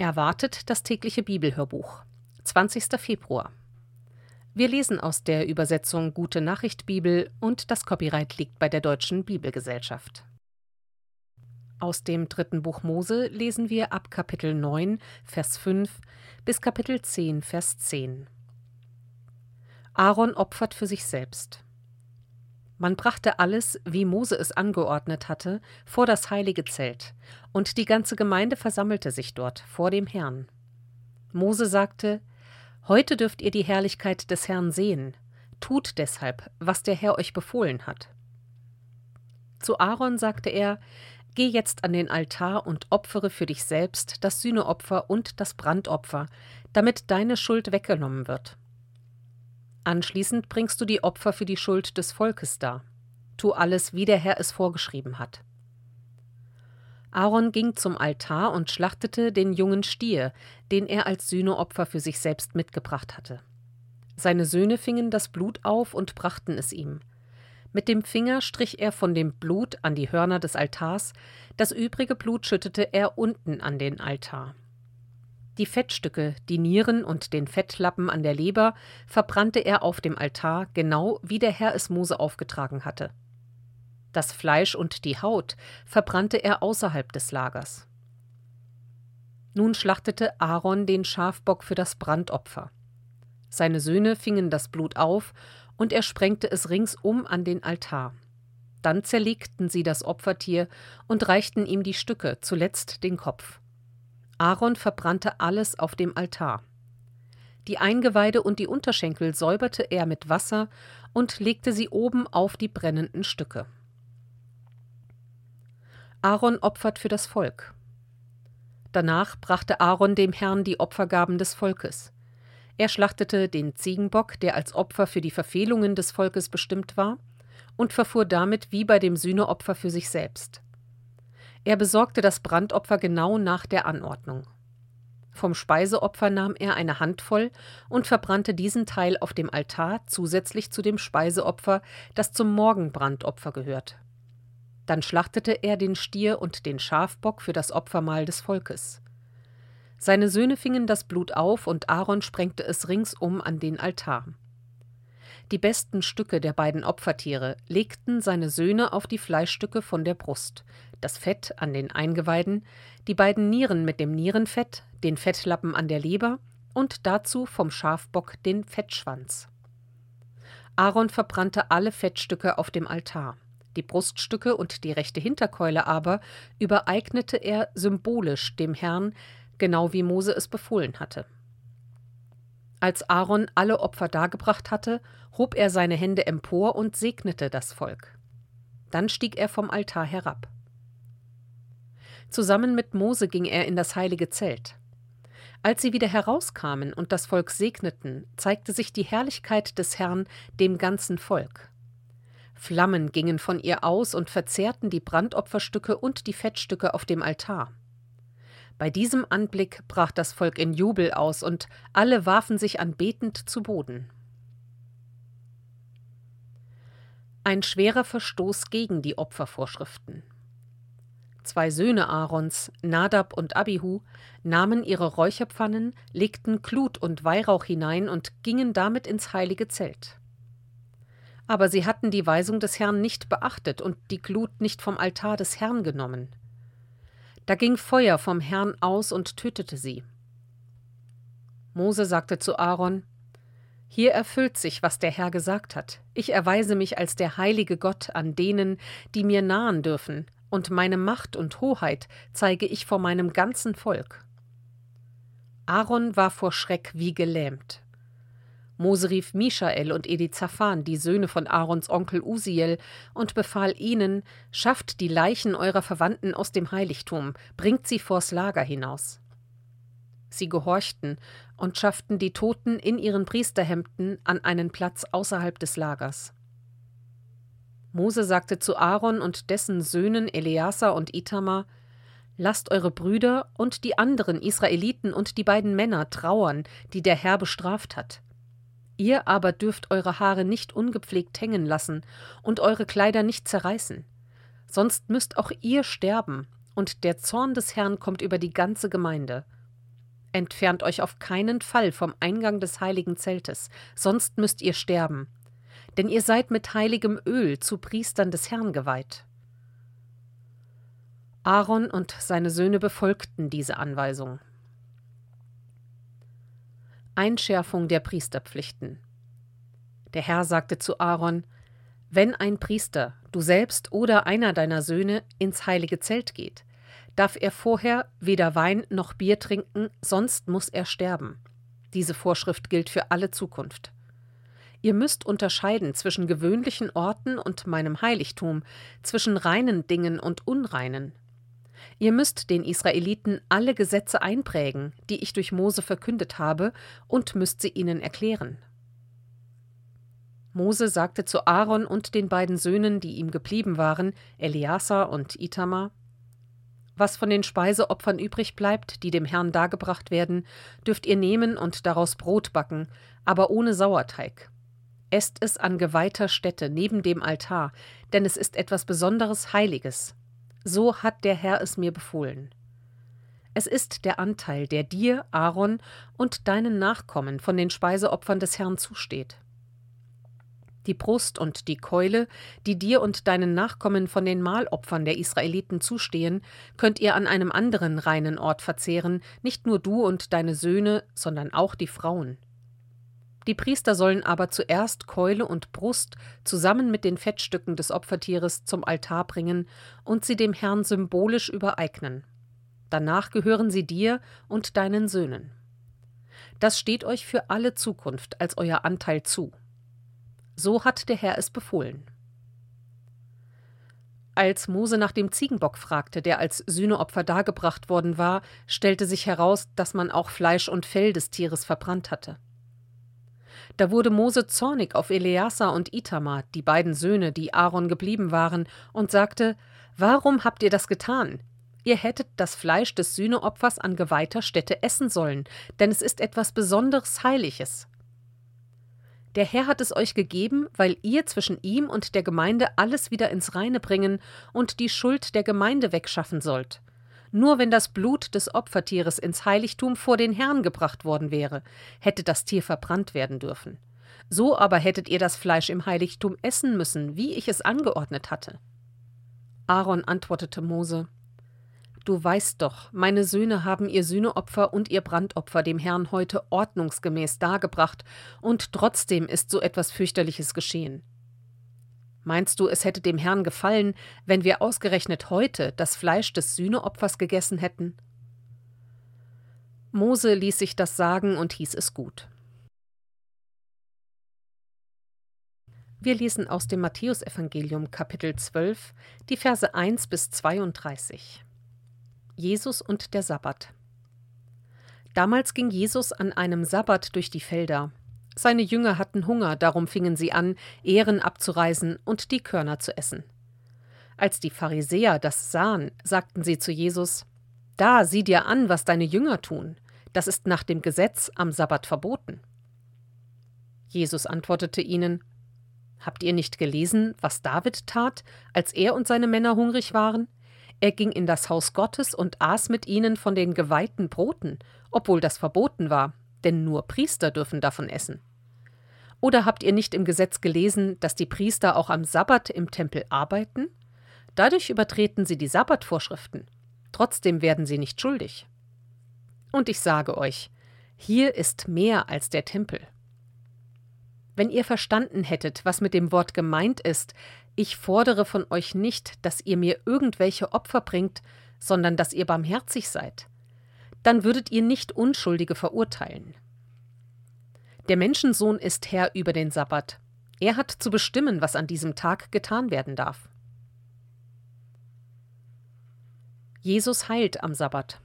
Erwartet das tägliche Bibelhörbuch. 20. Februar. Wir lesen aus der Übersetzung Gute Nachricht Bibel und das Copyright liegt bei der Deutschen Bibelgesellschaft. Aus dem dritten Buch Mose lesen wir ab Kapitel 9, Vers 5 bis Kapitel 10, Vers 10. Aaron opfert für sich selbst. Man brachte alles, wie Mose es angeordnet hatte, vor das heilige Zelt, und die ganze Gemeinde versammelte sich dort vor dem Herrn. Mose sagte: Heute dürft ihr die Herrlichkeit des Herrn sehen. Tut deshalb, was der Herr euch befohlen hat. Zu Aaron sagte er: Geh jetzt an den Altar und opfere für dich selbst das Sühneopfer und das Brandopfer, damit deine Schuld weggenommen wird. Anschließend bringst du die Opfer für die Schuld des Volkes dar. Tu alles, wie der Herr es vorgeschrieben hat. Aaron ging zum Altar und schlachtete den jungen Stier, den er als Sühneopfer für sich selbst mitgebracht hatte. Seine Söhne fingen das Blut auf und brachten es ihm. Mit dem Finger strich er von dem Blut an die Hörner des Altars, das übrige Blut schüttete er unten an den Altar. Die Fettstücke, die Nieren und den Fettlappen an der Leber verbrannte er auf dem Altar, genau wie der Herr es Mose aufgetragen hatte. Das Fleisch und die Haut verbrannte er außerhalb des Lagers. Nun schlachtete Aaron den Schafbock für das Brandopfer. Seine Söhne fingen das Blut auf, und er sprengte es ringsum an den Altar. Dann zerlegten sie das Opfertier und reichten ihm die Stücke, zuletzt den Kopf. Aaron verbrannte alles auf dem Altar. Die Eingeweide und die Unterschenkel säuberte er mit Wasser und legte sie oben auf die brennenden Stücke. Aaron opfert für das Volk. Danach brachte Aaron dem Herrn die Opfergaben des Volkes. Er schlachtete den Ziegenbock, der als Opfer für die Verfehlungen des Volkes bestimmt war, und verfuhr damit wie bei dem Sühneopfer für sich selbst. Er besorgte das Brandopfer genau nach der Anordnung. Vom Speiseopfer nahm er eine Handvoll und verbrannte diesen Teil auf dem Altar zusätzlich zu dem Speiseopfer, das zum Morgenbrandopfer gehört. Dann schlachtete er den Stier und den Schafbock für das Opfermahl des Volkes. Seine Söhne fingen das Blut auf und Aaron sprengte es ringsum an den Altar. Die besten Stücke der beiden Opfertiere legten seine Söhne auf die Fleischstücke von der Brust, das Fett an den Eingeweiden, die beiden Nieren mit dem Nierenfett, den Fettlappen an der Leber und dazu vom Schafbock den Fettschwanz. Aaron verbrannte alle Fettstücke auf dem Altar. Die Bruststücke und die rechte Hinterkeule aber übereignete er symbolisch dem Herrn, genau wie Mose es befohlen hatte. Als Aaron alle Opfer dargebracht hatte, hob er seine Hände empor und segnete das Volk. Dann stieg er vom Altar herab. Zusammen mit Mose ging er in das heilige Zelt. Als sie wieder herauskamen und das Volk segneten, zeigte sich die Herrlichkeit des Herrn dem ganzen Volk. Flammen gingen von ihr aus und verzehrten die Brandopferstücke und die Fettstücke auf dem Altar. Bei diesem Anblick brach das Volk in Jubel aus, und alle warfen sich anbetend zu Boden. Ein schwerer Verstoß gegen die Opfervorschriften. Zwei Söhne Aarons, Nadab und Abihu, nahmen ihre Räucherpfannen, legten Glut und Weihrauch hinein und gingen damit ins heilige Zelt. Aber sie hatten die Weisung des Herrn nicht beachtet und die Glut nicht vom Altar des Herrn genommen. Da ging Feuer vom Herrn aus und tötete sie. Mose sagte zu Aaron: Hier erfüllt sich, was der Herr gesagt hat. Ich erweise mich als der heilige Gott an denen, die mir nahen dürfen, und meine Macht und Hoheit zeige ich vor meinem ganzen Volk. Aaron war vor Schreck wie gelähmt. Mose rief Michael und Elizaphan, die Söhne von Aarons Onkel Usiel, und befahl ihnen: Schafft die Leichen eurer Verwandten aus dem Heiligtum, bringt sie vors Lager hinaus. Sie gehorchten und schafften die Toten in ihren Priesterhemden an einen Platz außerhalb des Lagers. Mose sagte zu Aaron und dessen Söhnen Eleazar und Itamar: Lasst eure Brüder und die anderen Israeliten und die beiden Männer trauern, die der Herr bestraft hat. Ihr aber dürft eure Haare nicht ungepflegt hängen lassen und eure Kleider nicht zerreißen. Sonst müsst auch ihr sterben, und der Zorn des Herrn kommt über die ganze Gemeinde. Entfernt euch auf keinen Fall vom Eingang des heiligen Zeltes, sonst müsst ihr sterben. Denn ihr seid mit heiligem Öl zu Priestern des Herrn geweiht. Aaron und seine Söhne befolgten diese Anweisung. Einschärfung der Priesterpflichten. Der Herr sagte zu Aaron: Wenn ein Priester, du selbst oder einer deiner Söhne, ins heilige Zelt geht, darf er vorher weder Wein noch Bier trinken, sonst muss er sterben. Diese Vorschrift gilt für alle Zukunft. Ihr müsst unterscheiden zwischen gewöhnlichen Orten und meinem Heiligtum, zwischen reinen Dingen und unreinen. Ihr müsst den Israeliten alle Gesetze einprägen, die ich durch Mose verkündet habe, und müsst sie ihnen erklären. Mose sagte zu Aaron und den beiden Söhnen, die ihm geblieben waren, Eleazar und Itamar: Was von den Speiseopfern übrig bleibt, die dem Herrn dargebracht werden, dürft ihr nehmen und daraus Brot backen, aber ohne Sauerteig. Esst es an geweihter Stätte neben dem Altar, denn es ist etwas besonderes Heiliges. So hat der Herr es mir befohlen. Es ist der Anteil, der dir, Aaron, und deinen Nachkommen von den Speiseopfern des Herrn zusteht. Die Brust und die Keule, die dir und deinen Nachkommen von den Mahlopfern der Israeliten zustehen, könnt ihr an einem anderen reinen Ort verzehren, nicht nur du und deine Söhne, sondern auch die Frauen. Die Priester sollen aber zuerst Keule und Brust zusammen mit den Fettstücken des Opfertieres zum Altar bringen und sie dem Herrn symbolisch übereignen. Danach gehören sie dir und deinen Söhnen. Das steht euch für alle Zukunft als euer Anteil zu. So hat der Herr es befohlen. Als Mose nach dem Ziegenbock fragte, der als Sühneopfer dargebracht worden war, stellte sich heraus, dass man auch Fleisch und Fell des Tieres verbrannt hatte. Da wurde Mose zornig auf Eleazar und Itamar, die beiden Söhne, die Aaron geblieben waren, und sagte: Warum habt ihr das getan? Ihr hättet das Fleisch des Sühneopfers an geweihter Stätte essen sollen, denn es ist etwas besonderes Heiliges. Der Herr hat es euch gegeben, weil ihr zwischen ihm und der Gemeinde alles wieder ins Reine bringen und die Schuld der Gemeinde wegschaffen sollt. Nur wenn das Blut des Opfertieres ins Heiligtum vor den Herrn gebracht worden wäre, hätte das Tier verbrannt werden dürfen. So aber hättet ihr das Fleisch im Heiligtum essen müssen, wie ich es angeordnet hatte. Aaron antwortete Mose Du weißt doch, meine Söhne haben ihr Sühneopfer und ihr Brandopfer dem Herrn heute ordnungsgemäß dargebracht, und trotzdem ist so etwas fürchterliches geschehen. Meinst du, es hätte dem Herrn gefallen, wenn wir ausgerechnet heute das Fleisch des Sühneopfers gegessen hätten? Mose ließ sich das sagen und hieß es gut. Wir lesen aus dem Matthäusevangelium Kapitel 12, die Verse 1 bis 32. Jesus und der Sabbat. Damals ging Jesus an einem Sabbat durch die Felder. Seine Jünger hatten Hunger, darum fingen sie an, Ehren abzureisen und die Körner zu essen. Als die Pharisäer das sahen, sagten sie zu Jesus: Da, sieh dir an, was deine Jünger tun. Das ist nach dem Gesetz am Sabbat verboten. Jesus antwortete ihnen: Habt ihr nicht gelesen, was David tat, als er und seine Männer hungrig waren? Er ging in das Haus Gottes und aß mit ihnen von den geweihten Broten, obwohl das verboten war, denn nur Priester dürfen davon essen. Oder habt ihr nicht im Gesetz gelesen, dass die Priester auch am Sabbat im Tempel arbeiten? Dadurch übertreten sie die Sabbatvorschriften. Trotzdem werden sie nicht schuldig. Und ich sage euch, hier ist mehr als der Tempel. Wenn ihr verstanden hättet, was mit dem Wort gemeint ist, ich fordere von euch nicht, dass ihr mir irgendwelche Opfer bringt, sondern dass ihr barmherzig seid, dann würdet ihr nicht Unschuldige verurteilen. Der Menschensohn ist Herr über den Sabbat. Er hat zu bestimmen, was an diesem Tag getan werden darf. Jesus heilt am Sabbat.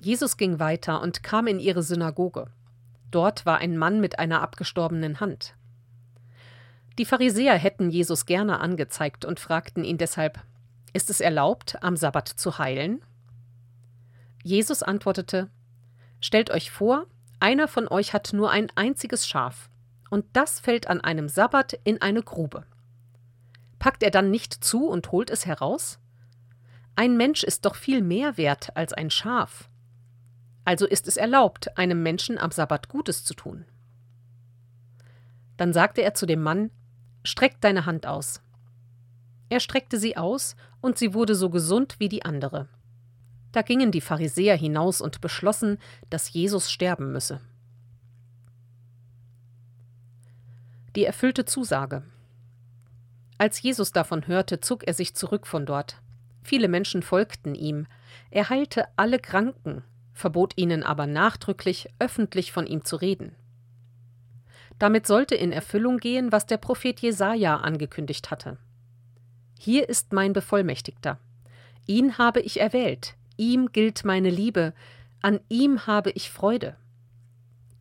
Jesus ging weiter und kam in ihre Synagoge. Dort war ein Mann mit einer abgestorbenen Hand. Die Pharisäer hätten Jesus gerne angezeigt und fragten ihn deshalb: Ist es erlaubt, am Sabbat zu heilen? Jesus antwortete: Stellt euch vor, einer von euch hat nur ein einziges Schaf, und das fällt an einem Sabbat in eine Grube. Packt er dann nicht zu und holt es heraus? Ein Mensch ist doch viel mehr wert als ein Schaf. Also ist es erlaubt, einem Menschen am Sabbat Gutes zu tun. Dann sagte er zu dem Mann: Streck deine Hand aus. Er streckte sie aus, und sie wurde so gesund wie die andere. Da gingen die Pharisäer hinaus und beschlossen, dass Jesus sterben müsse. Die erfüllte Zusage. Als Jesus davon hörte, zog er sich zurück von dort. Viele Menschen folgten ihm. Er heilte alle Kranken, verbot ihnen aber nachdrücklich, öffentlich von ihm zu reden. Damit sollte in Erfüllung gehen, was der Prophet Jesaja angekündigt hatte. Hier ist mein Bevollmächtigter. Ihn habe ich erwählt, ihm gilt meine Liebe, an ihm habe ich Freude.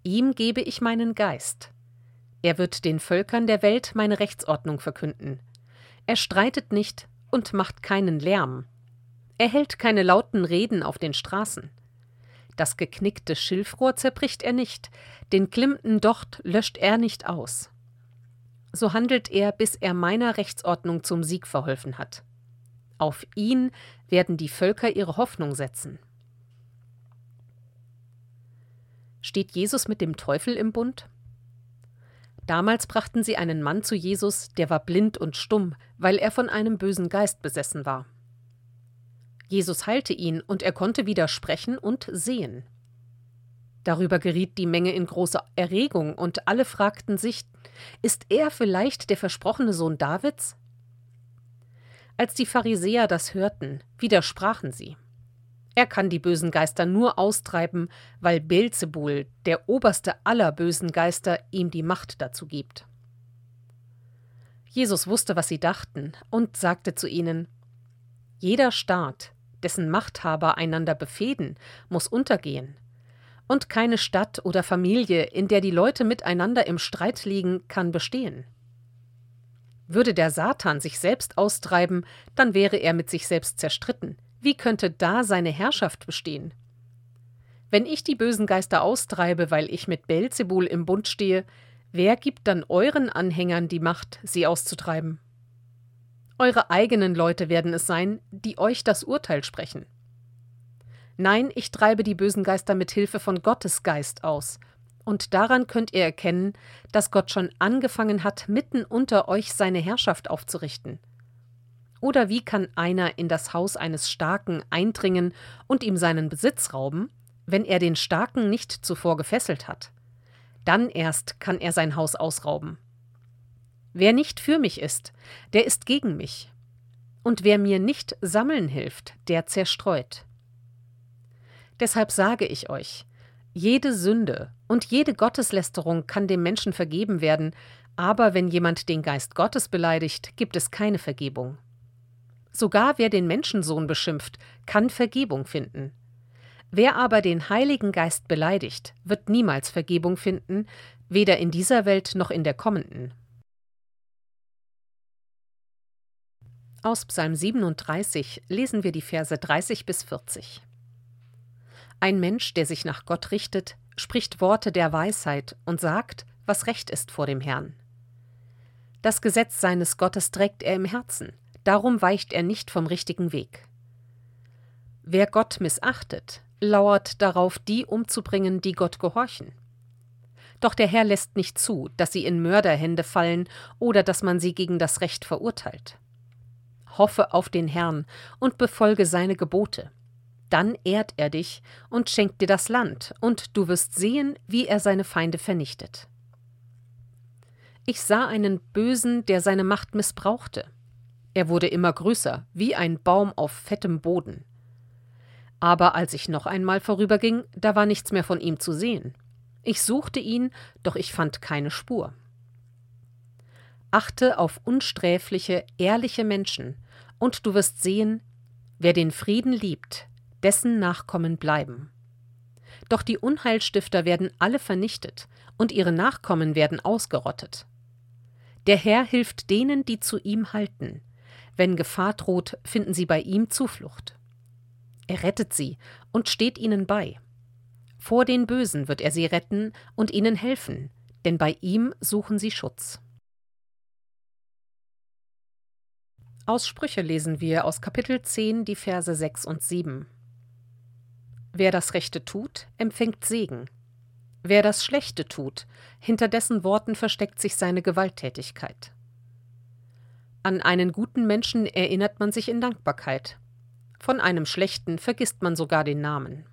Ihm gebe ich meinen Geist. Er wird den Völkern der Welt meine Rechtsordnung verkünden. Er streitet nicht und macht keinen Lärm. Er hält keine lauten Reden auf den Straßen. Das geknickte Schilfrohr zerbricht er nicht, den klimmenden Docht löscht er nicht aus. So handelt er, bis er meiner Rechtsordnung zum Sieg verholfen hat. Auf ihn werden die Völker ihre Hoffnung setzen. Steht Jesus mit dem Teufel im Bund? Damals brachten sie einen Mann zu Jesus, der war blind und stumm, weil er von einem bösen Geist besessen war. Jesus heilte ihn, und er konnte wieder sprechen und sehen. Darüber geriet die Menge in große Erregung, und alle fragten sich, ist er vielleicht der versprochene Sohn Davids? Als die Pharisäer das hörten, widersprachen sie. Er kann die bösen Geister nur austreiben, weil Beelzebul, der oberste aller bösen Geister, ihm die Macht dazu gibt. Jesus wusste, was sie dachten, und sagte zu ihnen Jeder Staat, dessen Machthaber einander befehden, muss untergehen. Und keine Stadt oder Familie, in der die Leute miteinander im Streit liegen, kann bestehen. Würde der Satan sich selbst austreiben, dann wäre er mit sich selbst zerstritten. Wie könnte da seine Herrschaft bestehen? Wenn ich die bösen Geister austreibe, weil ich mit Belzebul im Bund stehe, wer gibt dann euren Anhängern die Macht, sie auszutreiben? Eure eigenen Leute werden es sein, die euch das Urteil sprechen. Nein, ich treibe die bösen Geister mit Hilfe von Gottes Geist aus. Und daran könnt ihr erkennen, dass Gott schon angefangen hat, mitten unter euch seine Herrschaft aufzurichten. Oder wie kann einer in das Haus eines Starken eindringen und ihm seinen Besitz rauben, wenn er den Starken nicht zuvor gefesselt hat? Dann erst kann er sein Haus ausrauben. Wer nicht für mich ist, der ist gegen mich. Und wer mir nicht sammeln hilft, der zerstreut. Deshalb sage ich euch, jede Sünde und jede Gotteslästerung kann dem Menschen vergeben werden, aber wenn jemand den Geist Gottes beleidigt, gibt es keine Vergebung. Sogar wer den Menschensohn beschimpft, kann Vergebung finden. Wer aber den Heiligen Geist beleidigt, wird niemals Vergebung finden, weder in dieser Welt noch in der kommenden. Aus Psalm 37 lesen wir die Verse 30 bis 40. Ein Mensch, der sich nach Gott richtet, spricht Worte der Weisheit und sagt, was recht ist vor dem Herrn. Das Gesetz seines Gottes trägt er im Herzen, darum weicht er nicht vom richtigen Weg. Wer Gott missachtet, lauert darauf, die umzubringen, die Gott gehorchen. Doch der Herr lässt nicht zu, dass sie in Mörderhände fallen oder dass man sie gegen das Recht verurteilt hoffe auf den Herrn und befolge seine Gebote. Dann ehrt er dich und schenkt dir das Land, und du wirst sehen, wie er seine Feinde vernichtet. Ich sah einen Bösen, der seine Macht missbrauchte. Er wurde immer größer, wie ein Baum auf fettem Boden. Aber als ich noch einmal vorüberging, da war nichts mehr von ihm zu sehen. Ich suchte ihn, doch ich fand keine Spur. Achte auf unsträfliche, ehrliche Menschen, und du wirst sehen, wer den Frieden liebt, dessen Nachkommen bleiben. Doch die Unheilstifter werden alle vernichtet, und ihre Nachkommen werden ausgerottet. Der Herr hilft denen, die zu ihm halten. Wenn Gefahr droht, finden sie bei ihm Zuflucht. Er rettet sie und steht ihnen bei. Vor den Bösen wird er sie retten und ihnen helfen, denn bei ihm suchen sie Schutz. Aus Sprüche lesen wir aus Kapitel 10 die Verse 6 und 7. Wer das Rechte tut, empfängt Segen. Wer das Schlechte tut, hinter dessen Worten versteckt sich seine Gewalttätigkeit. An einen guten Menschen erinnert man sich in Dankbarkeit. Von einem schlechten vergisst man sogar den Namen.